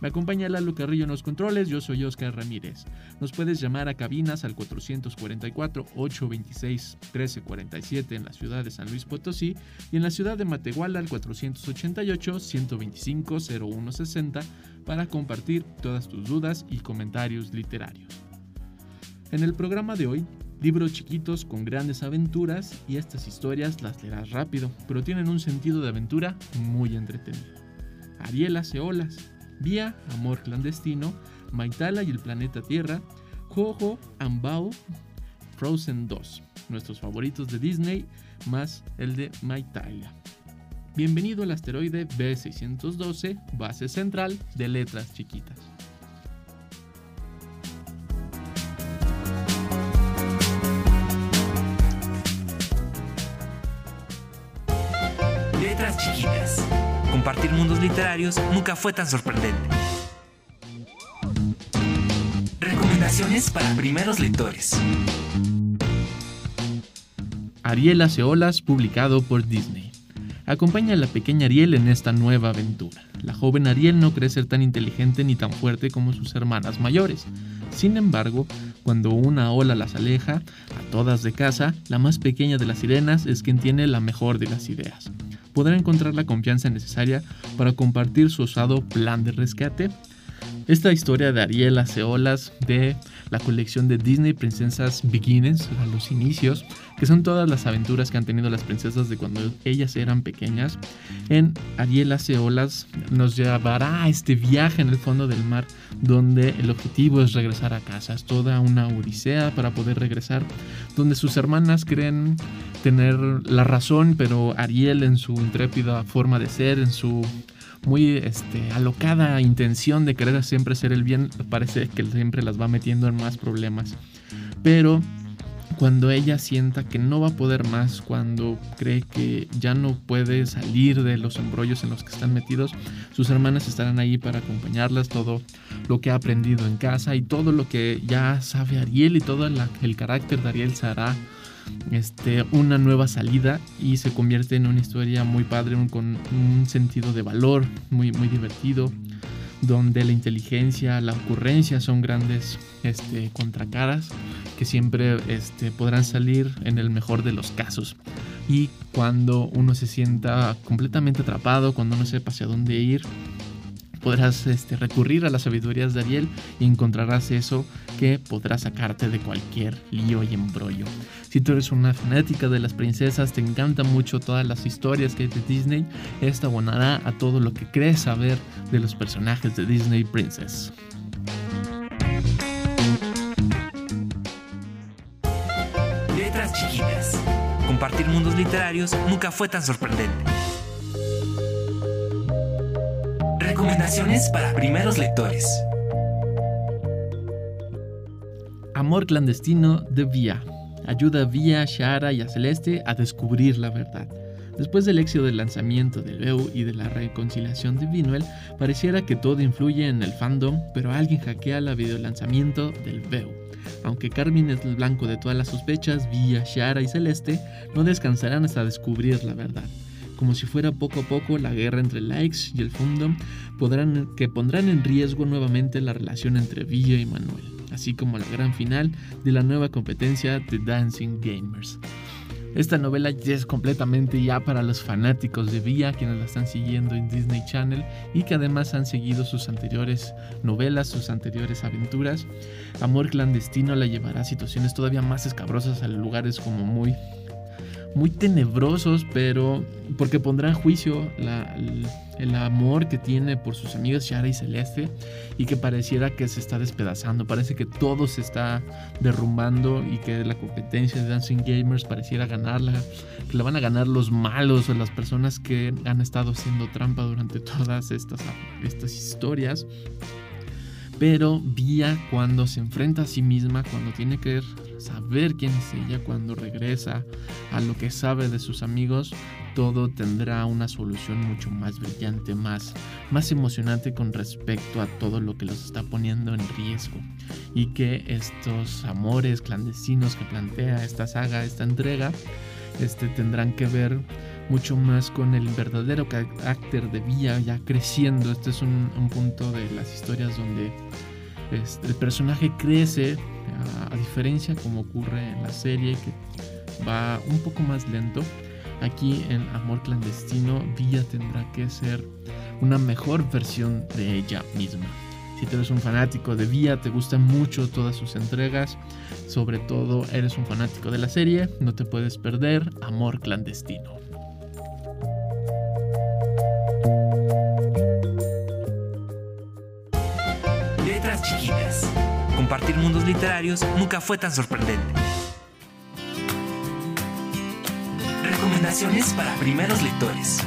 Me acompaña Lalo Carrillo en los controles, yo soy Oscar Ramírez. Nos puedes llamar a cabinas al 444-826-1347 en la ciudad de San Luis Potosí y en la ciudad de Matehuala al 488-125-0160 para compartir todas tus dudas y comentarios literarios. En el programa de hoy, libros chiquitos con grandes aventuras y estas historias las leerás rápido, pero tienen un sentido de aventura muy entretenido. Ariel hace olas, Vía, Amor Clandestino, Maitala y el Planeta Tierra, Jojo, Ambao, Frozen 2, nuestros favoritos de Disney, más el de Maitala. Bienvenido al asteroide B612, base central de letras chiquitas. Compartir mundos literarios nunca fue tan sorprendente. Recomendaciones para primeros lectores. Ariel hace olas, publicado por Disney. Acompaña a la pequeña Ariel en esta nueva aventura. La joven Ariel no cree ser tan inteligente ni tan fuerte como sus hermanas mayores. Sin embargo, cuando una ola las aleja, a todas de casa, la más pequeña de las sirenas es quien tiene la mejor de las ideas. ¿Podrá encontrar la confianza necesaria para compartir su osado plan de rescate? Esta historia de Ariel hace olas de la colección de Disney Princesas Beginnings, a los inicios, que son todas las aventuras que han tenido las princesas de cuando ellas eran pequeñas. En Ariel hace olas nos llevará a este viaje en el fondo del mar, donde el objetivo es regresar a casa. Es toda una odisea para poder regresar, donde sus hermanas creen tener la razón, pero Ariel en su intrépida forma de ser, en su muy este, alocada intención de querer siempre ser el bien, parece que siempre las va metiendo en más problemas. Pero cuando ella sienta que no va a poder más, cuando cree que ya no puede salir de los embrollos en los que están metidos, sus hermanas estarán ahí para acompañarlas, todo lo que ha aprendido en casa y todo lo que ya sabe Ariel y todo el carácter de Ariel se hará este, una nueva salida y se convierte en una historia muy padre, con un sentido de valor muy, muy divertido, donde la inteligencia, la ocurrencia son grandes este, contracaras que siempre este, podrán salir en el mejor de los casos. Y cuando uno se sienta completamente atrapado, cuando no sepa hacia dónde ir, podrás este, recurrir a las sabidurías de Ariel y encontrarás eso que podrá sacarte de cualquier lío y embrollo. Si tú eres una fanática de las princesas, te encantan mucho todas las historias que hay de Disney, esta abonará a todo lo que crees saber de los personajes de Disney Princess. Compartir mundos literarios nunca fue tan sorprendente. Recomendaciones para primeros lectores. Amor clandestino de Vía. Ayuda a Vía, Shara y a Celeste a descubrir la verdad. Después del éxito del lanzamiento del VEU y de la reconciliación de Vinuel, pareciera que todo influye en el fandom, pero alguien hackea la videolanzamiento del VEU. Aunque Carmen es el blanco de todas las sospechas, Vía, Shara y Celeste no descansarán hasta descubrir la verdad como si fuera poco a poco la guerra entre likes y el fandom, podrán, que pondrán en riesgo nuevamente la relación entre Villa y Manuel, así como la gran final de la nueva competencia de Dancing Gamers. Esta novela ya es completamente ya para los fanáticos de Villa, quienes la están siguiendo en Disney Channel y que además han seguido sus anteriores novelas, sus anteriores aventuras. Amor clandestino la llevará a situaciones todavía más escabrosas, a lugares como muy muy tenebrosos, pero porque pondrán en juicio el, amor que tiene por sus amigos Shara y Celeste y que pareciera que se está despedazando, parece que todo se está derrumbando y que la competencia de Dancing Gamers pareciera ganarla, que la van a ganar los malos o las personas que han estado haciendo trampa durante todas estas, estas historias. Pero Vía cuando se enfrenta a sí misma, cuando tiene que saber quién es ella, cuando regresa a lo que sabe de sus amigos, todo tendrá una solución mucho más brillante, más, más emocionante con respecto a todo lo que los está poniendo en riesgo. Y que estos amores clandestinos que plantea esta saga, esta entrega, este, tendrán que ver mucho más con el verdadero carácter de Vía ya creciendo. Este es un, punto de las historias donde este, el personaje crece, a, diferencia como ocurre en la serie, que va un poco más lento. Aquí en Amor Clandestino, Vía tendrá que ser una mejor versión de ella misma. Si tú eres un fanático de Vía, te gustan mucho todas sus entregas, sobre todo eres un fanático de la serie, no te puedes perder Amor Clandestino. Compartir mundos literarios nunca fue tan sorprendente. Recomendaciones para primeros lectores.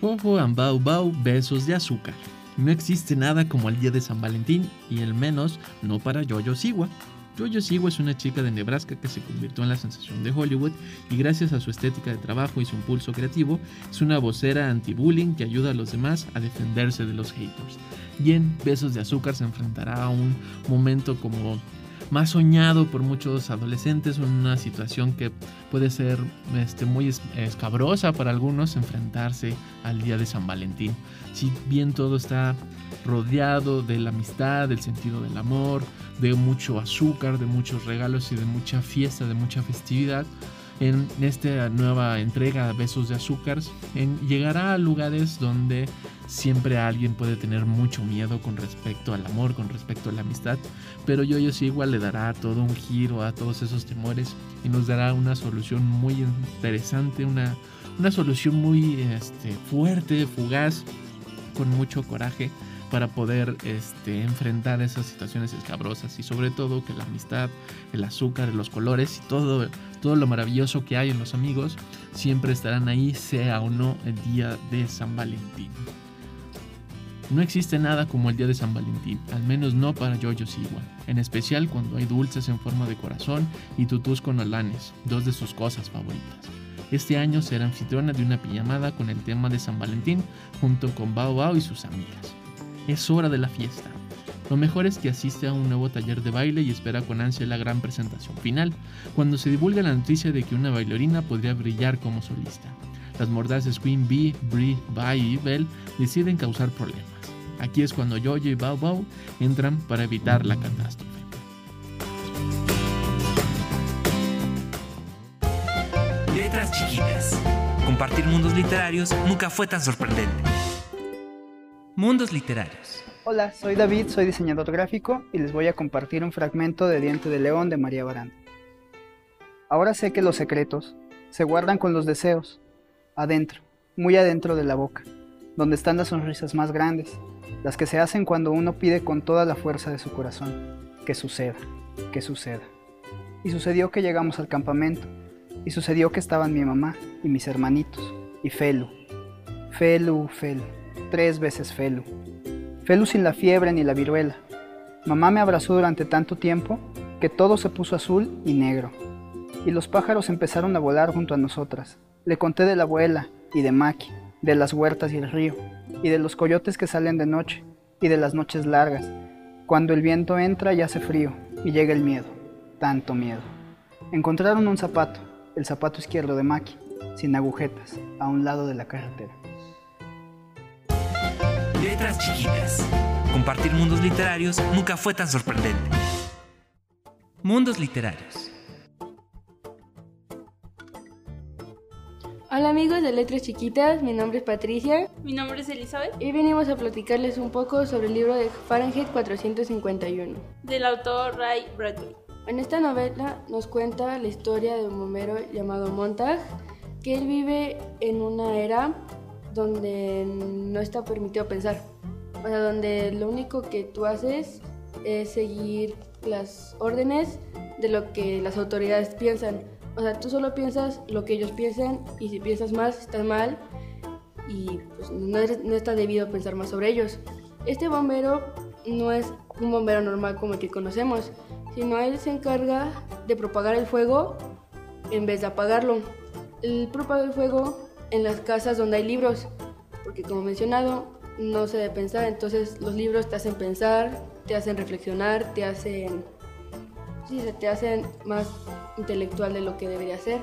Jojo Ambau Bau Besos de Azúcar. No existe nada como el día de San Valentín y el menos no para Yoyo Siwa. Jojo Siwa es una chica de Nebraska que se convirtió en la sensación de Hollywood y gracias a su estética de trabajo y su impulso creativo es una vocera anti-bullying que ayuda a los demás a defenderse de los haters. Y en Besos de Azúcar se enfrentará a un momento como más soñado por muchos adolescentes, una situación que puede ser este, muy escabrosa para algunos enfrentarse al día de San Valentín. Si bien todo está rodeado de la amistad, del sentido del amor, de mucho azúcar, de muchos regalos y de mucha fiesta, de mucha festividad, en esta nueva entrega Besos de Azúcar, llegará a lugares donde siempre alguien puede tener mucho miedo con respecto al amor, con respecto a la amistad, pero yo, yo sí igual le dará todo un giro a todos esos temores y nos dará una solución muy interesante, una, una solución muy este, fuerte, fugaz, con mucho coraje para poder este, enfrentar esas situaciones escabrosas y sobre todo que la amistad, el azúcar, los colores y todo, todo lo maravilloso que hay en los amigos siempre estarán ahí, sea o no el día de San Valentín. No existe nada como el día de San Valentín, al menos no para Jojo Siwa, en especial cuando hay dulces en forma de corazón y tutús con olanes, dos de sus cosas favoritas. Este año será anfitriona de una pijamada con el tema de San Valentín junto con Bao Bao y sus amigas. Es hora de la fiesta. Lo mejor es que asiste a un nuevo taller de baile y espera con ansia la gran presentación final, cuando se divulga la noticia de que una bailarina podría brillar como solista. Las mordaces Queen Bee, Brie, Bai y Belle deciden causar problemas. Aquí es cuando Jojo y Bao Bao entran para evitar la catástrofe. Letras chiquitas. Compartir mundos literarios nunca fue tan sorprendente. Mundos Literarios. Hola, soy David, soy diseñador gráfico y les voy a compartir un fragmento de Diente de León de María Baranda. Ahora sé que los secretos se guardan con los deseos, adentro, muy adentro de la boca, donde están las sonrisas más grandes, las que se hacen cuando uno pide con toda la fuerza de su corazón, que suceda, que suceda. Y sucedió que llegamos al campamento, y sucedió que estaban mi mamá y mis hermanitos, y Felu, Felu, Felu tres veces Felu. Felu sin la fiebre ni la viruela. Mamá me abrazó durante tanto tiempo que todo se puso azul y negro. Y los pájaros empezaron a volar junto a nosotras. Le conté de la abuela y de Maki, de las huertas y el río, y de los coyotes que salen de noche, y de las noches largas, cuando el viento entra y hace frío, y llega el miedo, tanto miedo. Encontraron un zapato, el zapato izquierdo de Maki, sin agujetas, a un lado de la carretera. Letras chiquitas. Compartir mundos literarios nunca fue tan sorprendente. Mundos literarios. Hola amigos de Letras Chiquitas, mi nombre es Patricia. Mi nombre es Elizabeth. Y venimos a platicarles un poco sobre el libro de Fahrenheit 451. Del autor Ray Bradbury. En esta novela nos cuenta la historia de un bombero llamado Montag, que él vive en una era donde no está permitido pensar, o sea, donde lo único que tú haces es seguir las órdenes de lo que las autoridades piensan. O sea, tú solo piensas lo que ellos piensan y si piensas más, estás mal y pues, no, no está debido pensar más sobre ellos. Este bombero no es un bombero normal como el que conocemos, sino él se encarga de propagar el fuego en vez de apagarlo. Él propaga el fuego en las casas donde hay libros, porque como mencionado, no se debe pensar, entonces los libros te hacen pensar, te hacen reflexionar, te hacen, sí, te hacen más intelectual de lo que debería ser.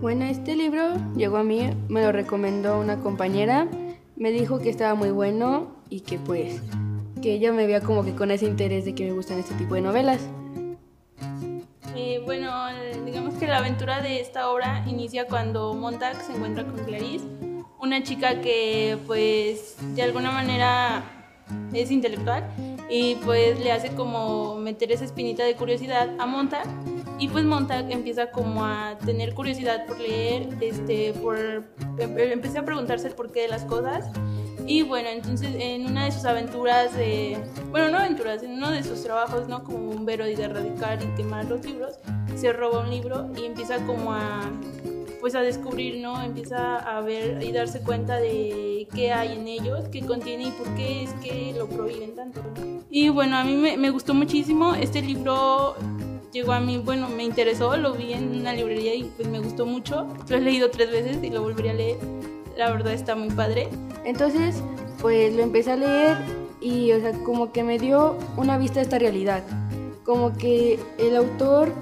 Bueno, este libro llegó a mí, me lo recomendó una compañera, me dijo que estaba muy bueno y que pues que ella me veía como que con ese interés de que me gustan este tipo de novelas. Aventura de esta obra inicia cuando Montag se encuentra con Clarice, una chica que pues de alguna manera es intelectual y pues le hace como meter esa espinita de curiosidad a Montag y pues Montag empieza como a tener curiosidad por leer, este, por em, empecé a preguntarse el porqué de las cosas y bueno, entonces en una de sus aventuras, bueno, no aventuras, en uno de sus trabajos, ¿no? Como bombero y de erradicar y quemar los libros, se roba un libro y empieza como a, pues a descubrir, ¿no? Empieza a ver y darse cuenta de qué hay en ellos, qué contiene y por qué es que lo prohíben tanto. Y bueno, a mí me, me gustó muchísimo. Este libro llegó a mí, bueno, me interesó, lo vi en una librería y pues me gustó mucho. Lo he leído tres veces y lo volvería a leer. La verdad está muy padre. Entonces, pues lo empecé a leer y, o sea, como que me dio una vista de esta realidad. Como que el autor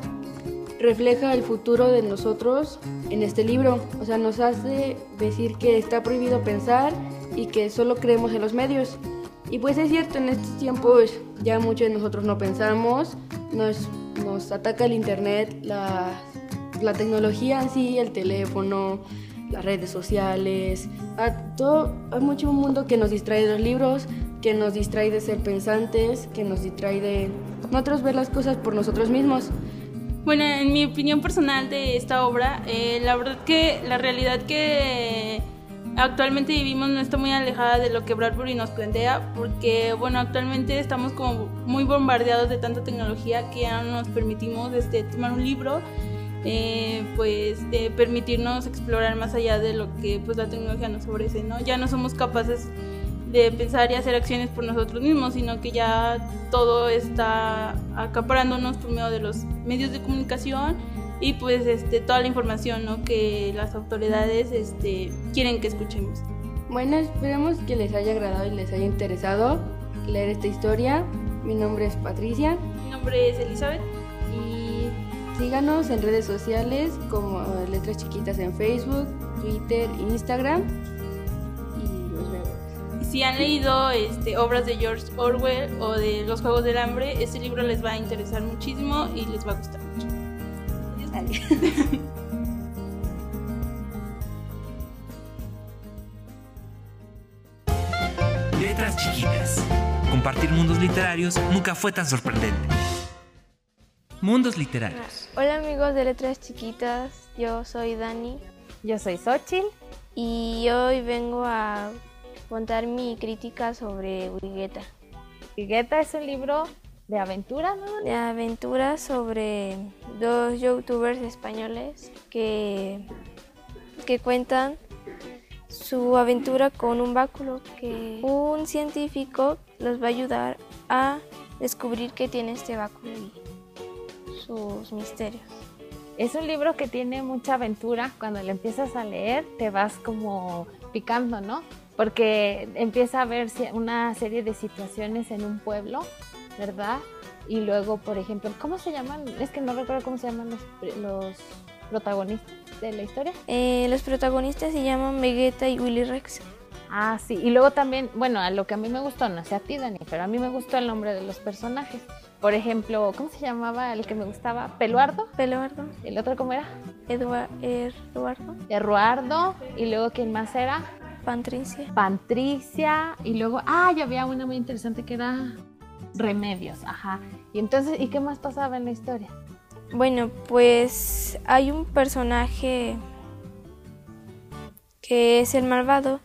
refleja el futuro de nosotros en este libro. O sea, nos hace decir que está prohibido pensar y que solo creemos en los medios. Y pues es cierto, en estos tiempos ya muchos de nosotros no pensamos, nos, nos ataca el internet, la, la tecnología en sí, el teléfono, las redes sociales, a todo, hay mucho mundo que nos distrae de los libros, que nos distrae de ser pensantes, que nos distrae de nosotros ver las cosas por nosotros mismos. Bueno, en mi opinión personal de esta obra, eh, la verdad que la realidad que actualmente vivimos no está muy alejada de lo que Bradbury nos plantea, porque bueno, actualmente estamos como muy bombardeados de tanta tecnología que ya no nos permitimos este, tomar un libro eh, pues permitirnos explorar más allá de lo que pues la tecnología nos ofrece, ¿no? Ya no somos capaces de pensar y hacer acciones por nosotros mismos, sino que ya todo está acaparándonos por medio de los medios de comunicación y pues este, toda la información ¿no? que las autoridades este, quieren que escuchemos. Bueno, esperemos que les haya agradado y les haya interesado leer esta historia. Mi nombre es Patricia. Mi nombre es Elizabeth. Síganos en redes sociales como Letras Chiquitas en Facebook, Twitter, Instagram. Y los vemos. Si han leído este, obras de George Orwell o de Los Juegos del Hambre, este libro les va a interesar muchísimo y les va a gustar mucho. Letras chiquitas. Compartir mundos literarios nunca fue tan sorprendente. Mundos Literarios. Hola amigos de Letras Chiquitas, yo soy Dani. Yo soy Xochitl. Y hoy vengo a contar mi crítica sobre Wigueta. Wigueta es un libro de aventuras, ¿no? De aventuras sobre dos youtubers españoles que, que cuentan su aventura con un báculo que un científico los va a ayudar a descubrir que tiene este báculo sus misterios. Es un libro que tiene mucha aventura. Cuando lo empiezas a leer, te vas como picando, ¿no? Porque empieza a ver una serie de situaciones en un pueblo, ¿verdad? Y luego, por ejemplo, ¿cómo se llaman? Es que no recuerdo cómo se llaman los, protagonistas de la historia. Eh, los protagonistas se llaman Vegeta y Willy Rex. Ah, sí. Y luego también, bueno, a lo que a mí me gustó, no sé a ti, Dani, pero a mí me gustó el nombre de los personajes. Por ejemplo, ¿cómo se llamaba el que me gustaba? ¿Peluardo? Peluardo. ¿El otro cómo era? Eduardo. Eduardo. ¿Y luego quién más era? Patricia. Patricia. Y luego, ah, ya había una muy interesante que era Remedios, ajá. Y entonces, ¿y qué más pasaba en la historia? Bueno, pues hay un personaje que es el malvado,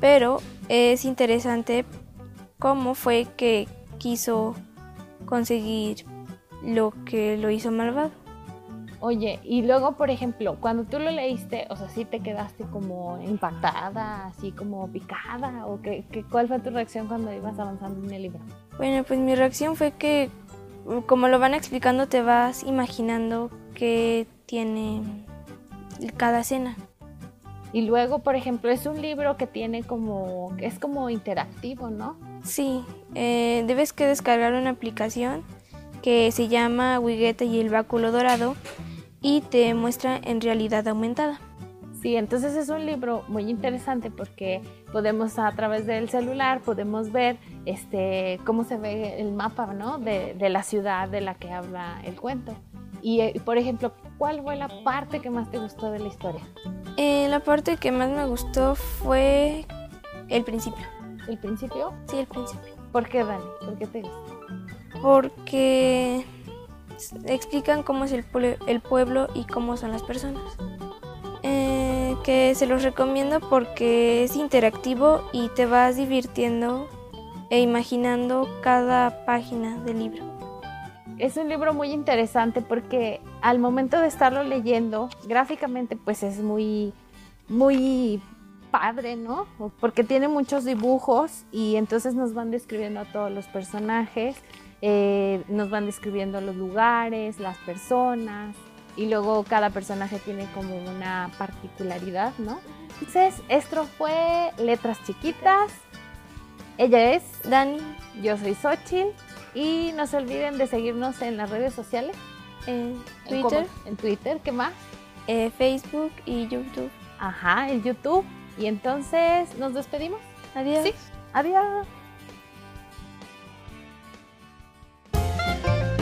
pero es interesante cómo fue que quiso conseguir lo que lo hizo malvado. Oye, y luego, por ejemplo, cuando tú lo leíste, o sea, ¿sí te quedaste como impactada, así como picada? ¿O qué, qué, cuál fue tu reacción cuando ibas avanzando en el libro? Bueno, pues mi reacción fue que, como lo van explicando, te vas imaginando qué tiene cada escena. Y luego, por ejemplo, es un libro que tiene como, es como interactivo, ¿no? Sí, eh, debes que descargar una aplicación que se llama Wigueta y el báculo dorado y te muestra en realidad aumentada. Sí, entonces es un libro muy interesante porque podemos a través del celular podemos ver este cómo se ve el mapa ¿no? de, de la ciudad de la que habla el cuento. Y eh, por ejemplo, ¿cuál fue la parte que más te gustó de la historia? Eh, la parte que más me gustó fue el principio. ¿El principio? Sí, el principio. ¿Por qué, Dani? ¿Por qué te gusta? Porque explican cómo es el, el pueblo y cómo son las personas. Eh, que se los recomiendo porque es interactivo y te vas divirtiendo e imaginando cada página del libro. Es un libro muy interesante porque al momento de estarlo leyendo, gráficamente pues es muy, muy padre, ¿no? Porque tiene muchos dibujos y entonces nos van describiendo a todos los personajes eh, nos van describiendo los lugares, las personas y luego cada personaje tiene como una particularidad, ¿no? Entonces, esto fue Letras Chiquitas. Ella es Dani, yo soy Xochitl y no se olviden de seguirnos en las redes sociales. En Twitter. En, Twitter, ¿qué más? Eh, Facebook y YouTube. Ajá, en YouTube. Y entonces, ¿nos despedimos? Adiós. Sí, adiós.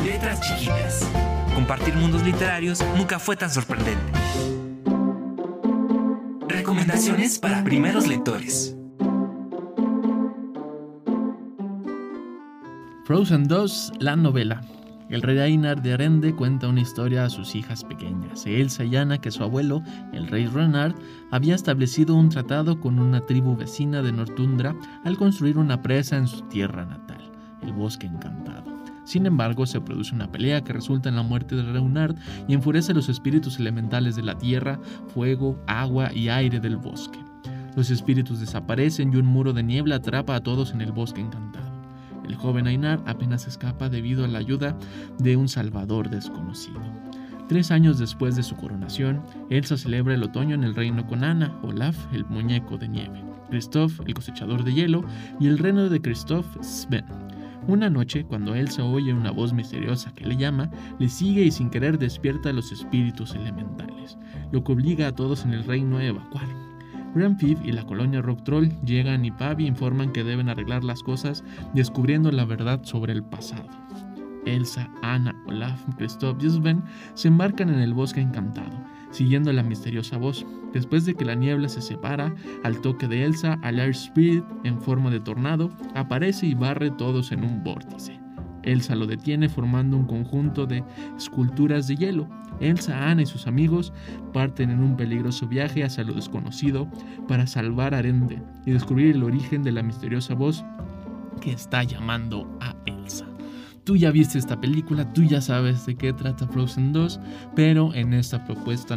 Letras chiquitas. Compartir mundos literarios nunca fue tan sorprendente. Recomendaciones para primeros lectores. Frozen 2, la novela. El rey Einar de Arende cuenta una historia a sus hijas pequeñas, Elsa y Anna, que su abuelo, el rey Renard, había establecido un tratado con una tribu vecina de Nortundra al construir una presa en su tierra natal, el Bosque Encantado. Sin embargo, se produce una pelea que resulta en la muerte de Reunard y enfurece los espíritus elementales de la tierra, fuego, agua y aire del bosque. Los espíritus desaparecen y un muro de niebla atrapa a todos en el bosque encantado. El joven Ainar apenas escapa debido a la ayuda de un salvador desconocido. Tres años después de su coronación, Elsa celebra el otoño en el reino con Anna, Olaf, el muñeco de nieve, Christoph, el cosechador de hielo, y el reino de Christoph, Sven, una noche, cuando Elsa oye una voz misteriosa que le llama, le sigue y sin querer despierta a los espíritus elementales, lo que obliga a todos en el reino a evacuar. Grand y la colonia Rock Troll llegan y Pavi informan que deben arreglar las cosas descubriendo la verdad sobre el pasado. Elsa, Anna, Olaf, Christoph y Sven se embarcan en el bosque encantado, siguiendo la misteriosa voz. Después de que la niebla se separa, al toque de Elsa, al Air Spirit, en forma de tornado, aparece y barre todos en un vórtice. Elsa lo detiene formando un conjunto de esculturas de hielo. Elsa, Anna y sus amigos parten en un peligroso viaje hacia lo desconocido para salvar a Arende y descubrir el origen de la misteriosa voz que está llamando a Elsa. Tú ya viste esta película, tú ya sabes de qué trata Frozen 2, pero en esta propuesta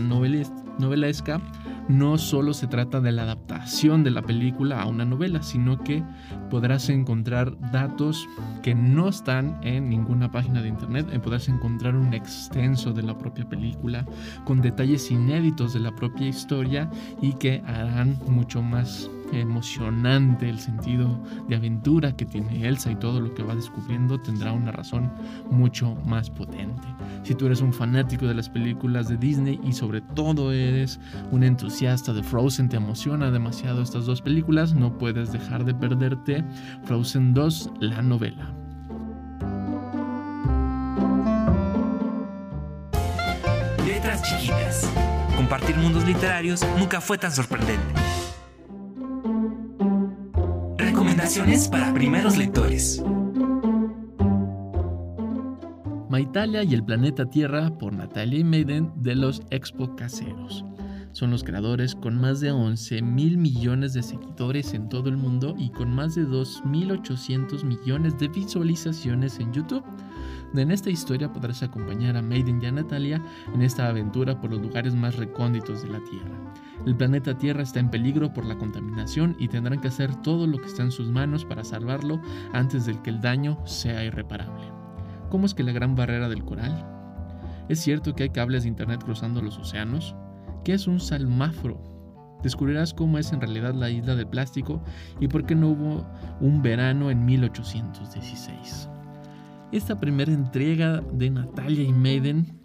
novelesca no solo se trata de la adaptación de la película a una novela, sino que podrás encontrar datos que no están en ninguna página de internet, podrás encontrar un extenso de la propia película con detalles inéditos de la propia historia y que harán mucho más emocionante el sentido de aventura que tiene Elsa y todo lo que va descubriendo tendrá una razón mucho más potente. Si tú eres un fanático de las películas de Disney y sobre todo eres un entusiasta de Frozen, te emociona demasiado estas dos películas, no puedes dejar de perderte Frozen 2, la novela. Letras chiquitas. Compartir mundos literarios nunca fue tan sorprendente. Recomendaciones para primeros lectores. Maitalia y el planeta Tierra por Natalia Maiden de los Expo Caseros. Son los creadores con más de 11 mil millones de seguidores en todo el mundo y con más de 2.800 millones de visualizaciones en YouTube. En esta historia podrás acompañar a Maiden y a Natalia en esta aventura por los lugares más recónditos de la Tierra. El planeta Tierra está en peligro por la contaminación y tendrán que hacer todo lo que está en sus manos para salvarlo antes de que el daño sea irreparable. ¿Cómo es que la gran barrera del coral? ¿Es cierto que hay cables de internet cruzando los océanos? ¿Qué es un salmáforo? Descubrirás cómo es en realidad la isla del plástico y por qué no hubo un verano en 1816. Esta primera entrega de Natalia y Maiden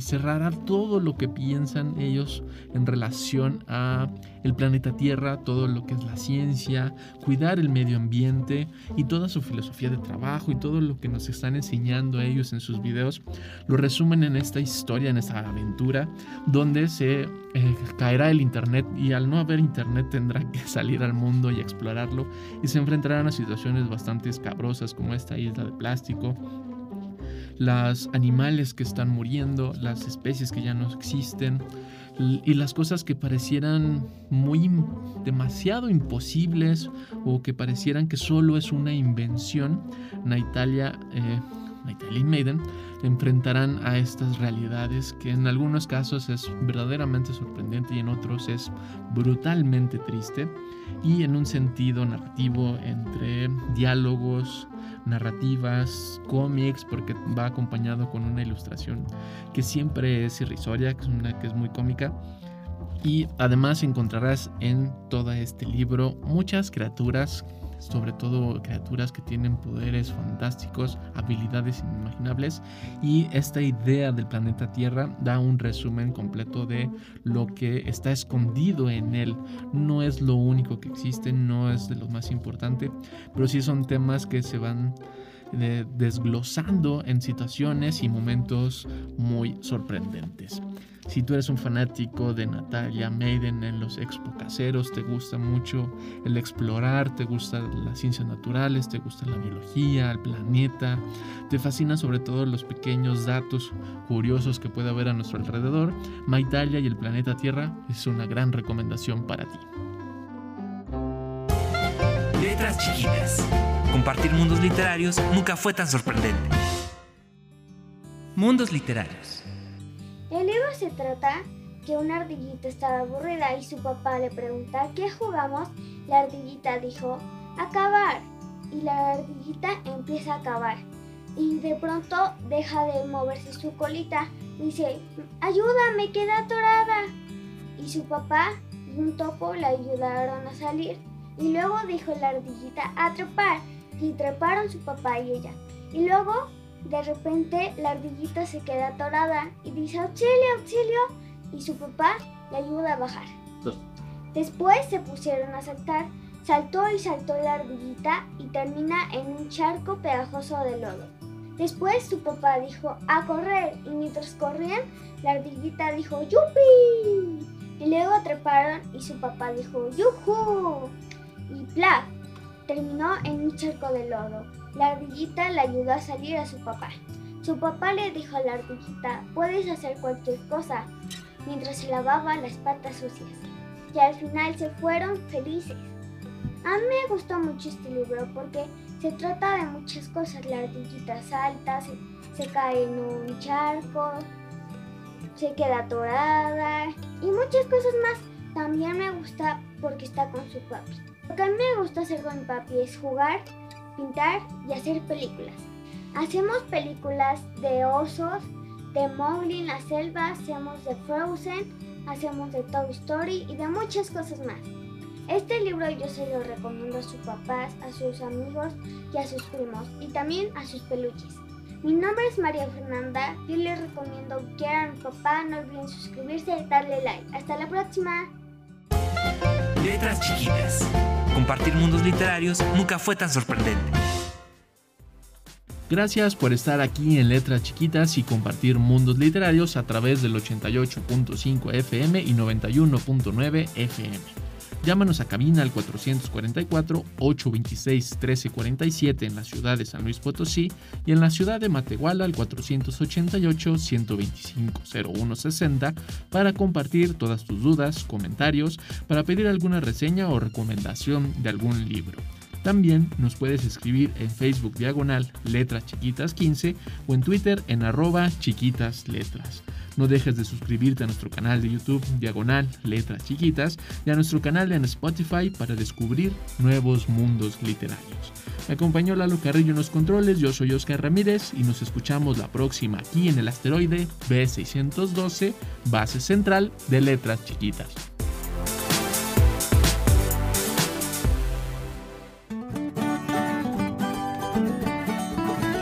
cerrará todo lo que piensan ellos en relación a el planeta Tierra, todo lo que es la ciencia, cuidar el medio ambiente y toda su filosofía de trabajo y todo lo que nos están enseñando ellos en sus videos, lo resumen en esta historia, en esta aventura, donde se eh, caerá el Internet y al no haber Internet tendrá que salir al mundo y explorarlo y se enfrentarán a situaciones bastante escabrosas como esta isla de plástico los animales que están muriendo, las especies que ya no existen y las cosas que parecieran muy demasiado imposibles o que parecieran que solo es una invención, Naitalia, eh, y Maiden enfrentarán a estas realidades que en algunos casos es verdaderamente sorprendente y en otros es brutalmente triste y en un sentido narrativo entre diálogos, narrativas, cómics, porque va acompañado con una ilustración que siempre es irrisoria, que es una que es muy cómica. Y además encontrarás en todo este libro muchas criaturas sobre todo criaturas que tienen poderes fantásticos, habilidades inimaginables y esta idea del planeta Tierra da un resumen completo de lo que está escondido en él. No es lo único que existe, no es de lo más importante, pero sí son temas que se van desglosando en situaciones y momentos muy sorprendentes. Si tú eres un fanático de Natalia Maiden en los expo caseros, te gusta mucho el explorar, te gustan las ciencias naturales, te gusta la biología, el planeta, te fascina sobre todo los pequeños datos curiosos que puede haber a nuestro alrededor, Maitalia y el planeta Tierra es una gran recomendación para ti. Letras chiquitas. Compartir mundos literarios nunca fue tan sorprendente. Mundos literarios. El libro se trata que una ardillita estaba aburrida y su papá le pregunta ¿qué jugamos? La ardillita dijo acabar y la ardillita empieza a acabar y de pronto deja de moverse su colita. Dice ayuda, me queda atorada y su papá y un topo la ayudaron a salir y luego dijo la ardillita a trepar y treparon su papá y ella. Y luego de repente la ardillita se queda atorada y dice auxilio, auxilio y su papá le ayuda a bajar. Después se pusieron a saltar, saltó y saltó la ardillita y termina en un charco pegajoso de lodo. Después su papá dijo a correr y mientras corrían la ardillita dijo yupi y luego treparon y su papá dijo yuju y plaf terminó en un charco de lodo. La ardillita le ayudó a salir a su papá. Su papá le dijo a la ardillita, puedes hacer cualquier cosa, mientras se lavaba las patas sucias. Y al final se fueron felices. A mí me gustó mucho este libro porque se trata de muchas cosas. La ardillita salta, se, se cae en un charco, se queda atorada y muchas cosas más. También me gusta porque está con su papi. Lo que a mí me gusta hacer con mi papi es jugar pintar y hacer películas. Hacemos películas de osos, de Mowgli en la selva, hacemos de Frozen, hacemos de Toy Story y de muchas cosas más. Este libro yo se lo recomiendo a sus papás, a sus amigos y a sus primos y también a sus peluches. Mi nombre es María Fernanda, yo les recomiendo que a mi papá, no olviden suscribirse y darle like. Hasta la próxima. Letras chiquitas. Compartir mundos literarios nunca fue tan sorprendente. Gracias por estar aquí en Letras Chiquitas y compartir mundos literarios a través del 88.5 FM y 91.9 FM. Llámanos a cabina al 444-826-1347 en la ciudad de San Luis Potosí y en la ciudad de Matehuala al 488-125-0160 para compartir todas tus dudas, comentarios, para pedir alguna reseña o recomendación de algún libro. También nos puedes escribir en Facebook diagonal letras chiquitas 15 o en Twitter en arroba chiquitas letras. No dejes de suscribirte a nuestro canal de YouTube Diagonal Letras Chiquitas y a nuestro canal en Spotify para descubrir nuevos mundos literarios. Me acompañó Lalo Carrillo en los controles, yo soy Oscar Ramírez y nos escuchamos la próxima aquí en el asteroide B612, base central de Letras Chiquitas.